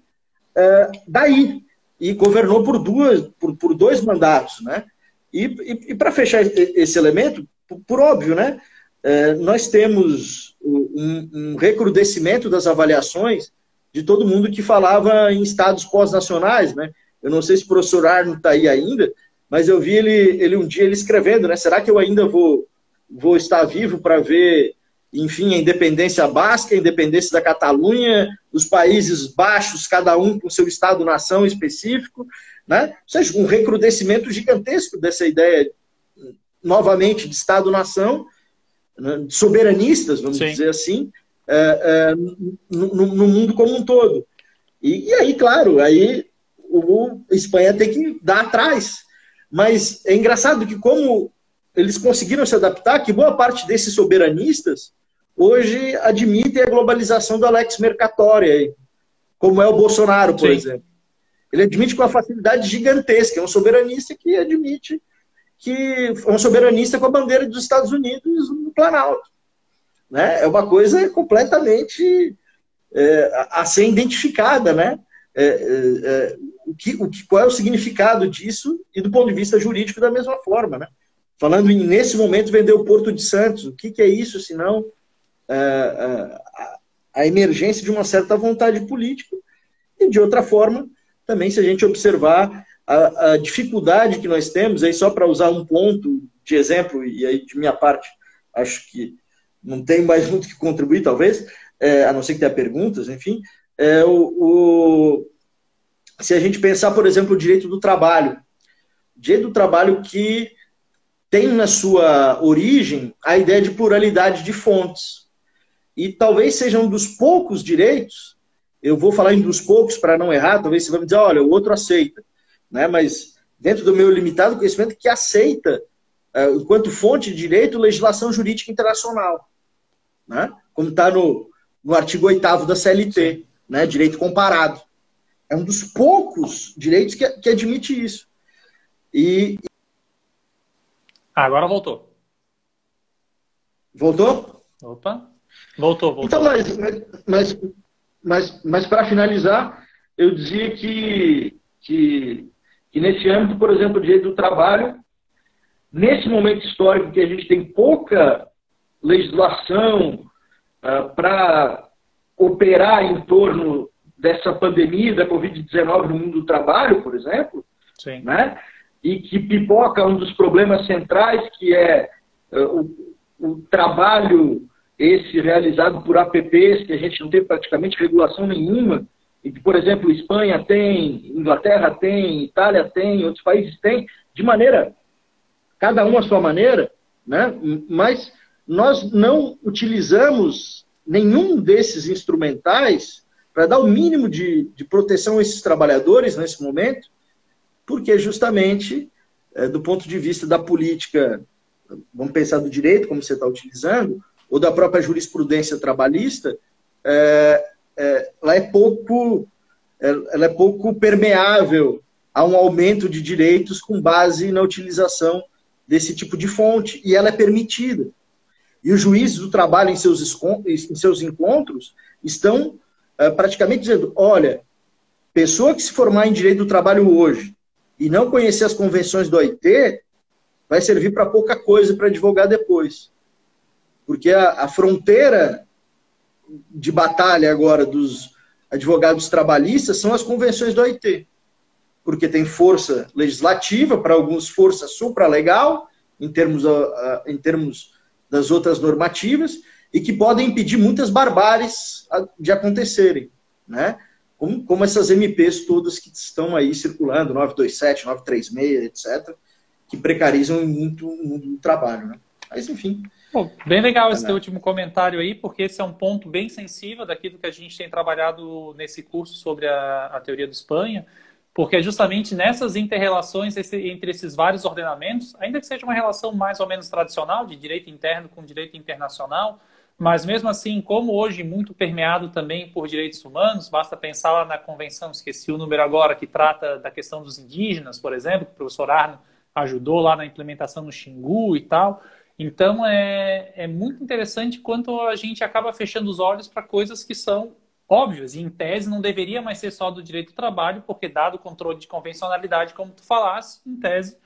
é, daí. E governou por, duas, por, por dois mandatos, né? E, e, e para fechar esse elemento, por, por óbvio, né? É, nós temos um, um recrudescimento das avaliações de todo mundo que falava em estados pós-nacionais, né? Eu não sei se o professor Arno está aí ainda, mas eu vi ele, ele um dia ele escrevendo, né? Será que eu ainda vou, vou estar vivo para ver, enfim, a independência basca, a independência da Catalunha, os Países Baixos, cada um com seu Estado-nação específico, né? Ou seja, um recrudescimento gigantesco dessa ideia, novamente, de Estado-nação? Soberanistas, vamos Sim. dizer assim, é, é, no, no, mundo como um todo. E, e aí, claro, aí o Espanha tem que dar atrás. Mas é engraçado que como eles conseguiram se adaptar, que boa parte desses soberanistas hoje admitem a globalização da Lex Mercatória, como é o Bolsonaro, por Sim. exemplo. Ele admite com uma facilidade gigantesca, é um soberanista que admite que é um soberanista com a bandeira dos Estados Unidos no Planalto. Né? É uma coisa completamente é, a ser identificada, né? É, é, é o que, o que, qual é o significado disso e do ponto de vista jurídico da mesma forma, né? Falando em, nesse momento, vender o Porto de Santos, o que, que é isso, senão é, é, a, a emergência de uma certa vontade política e, de outra forma, também se a gente observar a, a dificuldade que nós temos, aí só para usar um ponto de exemplo, e aí de minha parte, acho que não tem mais (laughs) muito que contribuir, talvez, é, a não ser que tenha perguntas, enfim, é, o, o, se a gente pensar, por exemplo, o direito do trabalho, direito do trabalho que tem na sua origem a ideia de pluralidade de fontes. E talvez seja um dos poucos direitos, eu vou falar em dos poucos para não errar, talvez você vai me dizer, olha, o outro aceita, né? mas dentro do meu limitado conhecimento, que aceita, uh, enquanto fonte de direito, legislação jurídica internacional, né? como está no, no artigo 8 da CLT, né? direito comparado. É um dos poucos direitos que, que admite isso. E, Agora voltou. Voltou? Opa. Voltou, voltou. Então, mas, mas, mas, mas para finalizar, eu dizia que, que, que nesse âmbito, por exemplo, o direito do trabalho, nesse momento histórico que a gente tem pouca legislação uh, ah, para operar em torno dessa pandemia da Covid-19 no mundo do trabalho, por exemplo, Sim. né? e que pipoca um dos problemas centrais, que é uh, o, o, trabalho esse realizado por APPs, que a gente não tem praticamente regulação nenhuma, por exemplo, Espanha tem, Inglaterra tem, Itália tem, outros países têm, de maneira, cada um à sua maneira, né? mas nós não utilizamos nenhum desses instrumentais para dar o mínimo de, de proteção a esses trabalhadores nesse momento, porque justamente, é, do ponto de vista da política, vamos pensar do direito, como você está utilizando, ou da própria jurisprudência trabalhista, é, é, ela é pouco é, ela é pouco permeável a um aumento de direitos com base na utilização desse tipo de fonte, e ela é permitida. E os juízes do trabalho, em seus, em seus encontros, estão é, praticamente dizendo: olha, pessoa que se formar em direito do trabalho hoje e não conhecer as convenções do OIT, vai servir para pouca coisa para advogar depois. Porque a, a, fronteira de batalha agora dos advogados trabalhistas são as convenções do OIT. Porque tem força legislativa, para alguns força supralegal, em termos, em termos das outras normativas, e que podem impedir muitas barbáries de acontecerem. Né? como, como essas MPs todas que estão aí circulando, 927, 936, etc., que precarizam muito o mundo do trabalho. Né? Mas, enfim. Bom, bem legal esse é, teu último comentário aí, porque esse é um ponto bem sensível daquilo que a gente tem trabalhado nesse curso sobre a, a teoria do Espanha, porque é justamente nessas interrelações esse, entre esses vários ordenamentos, ainda que seja uma relação mais ou menos tradicional, de direito interno com direito internacional, mas mesmo assim, como hoje muito permeado também por direitos humanos, basta pensar lá na convenção, esqueci o número agora, que trata da questão dos indígenas, por exemplo, que o professor Arno ajudou lá na implementação no Xingu e tal. Então é, é muito interessante quanto a gente acaba fechando os olhos para coisas que são óbvias e em tese não deveria mais ser só do direito do trabalho, porque dado o controle de convencionalidade, como tu falaste, em tese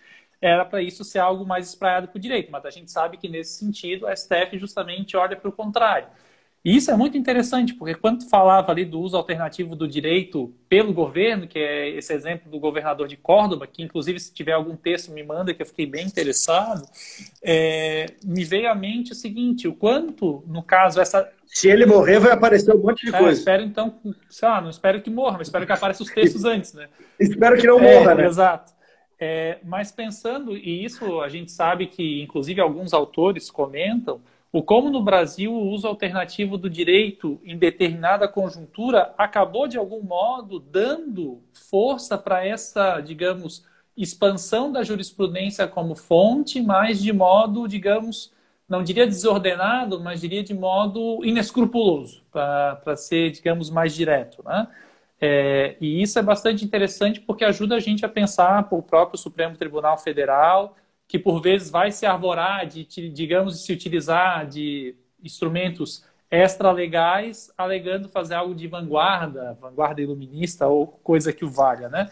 era para isso ser algo mais espraiado para o direito, mas a gente sabe que nesse sentido a STF justamente olha para o contrário. E isso é muito interessante, porque quando falava ali do uso alternativo do direito pelo governo, que é esse exemplo do governador de Córdoba, que inclusive se tiver algum texto me manda, que eu fiquei bem interessado, é, me veio à mente o seguinte, o quanto, no caso, essa... Se ele morrer, vai aparecer um monte de é, coisa. Espero então, sei lá, não espero que morra, mas espero que apareçam os textos antes, né? (laughs) espero que não morra, é, né? Exato. É, mas pensando, e isso a gente sabe que, inclusive, alguns autores comentam, o como no Brasil o uso alternativo do direito em determinada conjuntura acabou, de algum modo, dando força para essa, digamos, expansão da jurisprudência como fonte, mas de modo, digamos, não diria desordenado, mas diria de modo inescrupuloso, para ser, digamos, mais direto. Né? É, e isso é bastante interessante porque ajuda a gente a pensar o próprio Supremo Tribunal Federal, que por vezes vai se arvorar de, digamos, se utilizar de instrumentos extra-legais, alegando fazer algo de vanguarda, vanguarda iluminista ou coisa que o valha, né?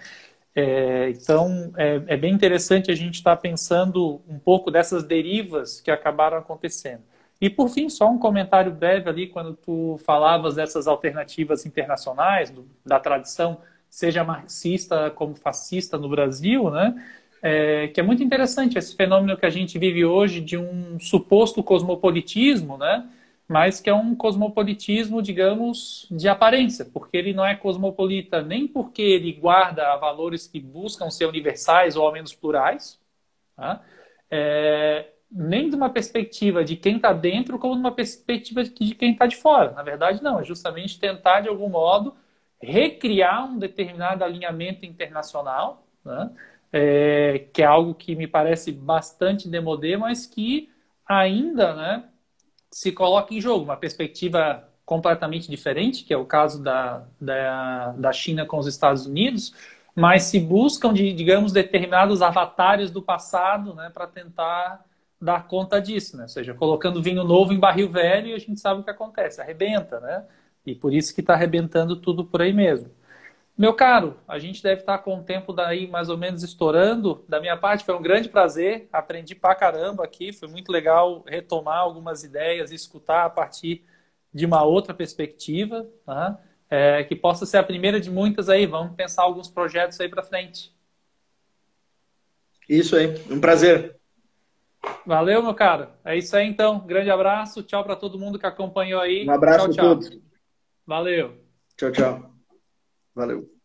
É, então, é, é, bem interessante a gente estar tá pensando um pouco dessas derivas que acabaram acontecendo. E, por fim, só um comentário breve ali, quando tu falavas dessas alternativas internacionais, do, da tradição, seja marxista como fascista no Brasil, né? É, que é muito interessante esse fenômeno que a gente vive hoje de um suposto cosmopolitismo, né? mas que é um cosmopolitismo, digamos, de aparência, porque ele não é cosmopolita nem porque ele guarda valores que buscam ser universais ou ao menos plurais, tá? é, nem de uma perspectiva de quem está dentro, como de uma perspectiva de quem está de fora. Na verdade, não, é justamente tentar, de algum modo, recriar um determinado alinhamento internacional, né? É, que é algo que me parece bastante demodê, mas que ainda né, se coloca em jogo, uma perspectiva completamente diferente, que é o caso da, da, da China com os Estados Unidos, mas se buscam, de, digamos, determinados avatares do passado né, para tentar dar conta disso, né? ou seja, colocando vinho novo em barril velho e a gente sabe o que acontece, arrebenta, né? E por isso que está arrebentando tudo por aí mesmo. Meu caro, a gente deve estar com o tempo daí mais ou menos estourando. Da minha parte, foi um grande prazer. Aprendi pra caramba aqui. Foi muito legal retomar algumas ideias e escutar a partir de uma outra perspectiva, tá? é, que possa ser a primeira de muitas aí. Vamos pensar alguns projetos aí para frente. Isso aí, um prazer. Valeu, meu caro. É isso aí então. Grande abraço. Tchau para todo mundo que acompanhou aí. Um abraço tchau, tchau. a todos. Valeu. Tchau, tchau. Valeu.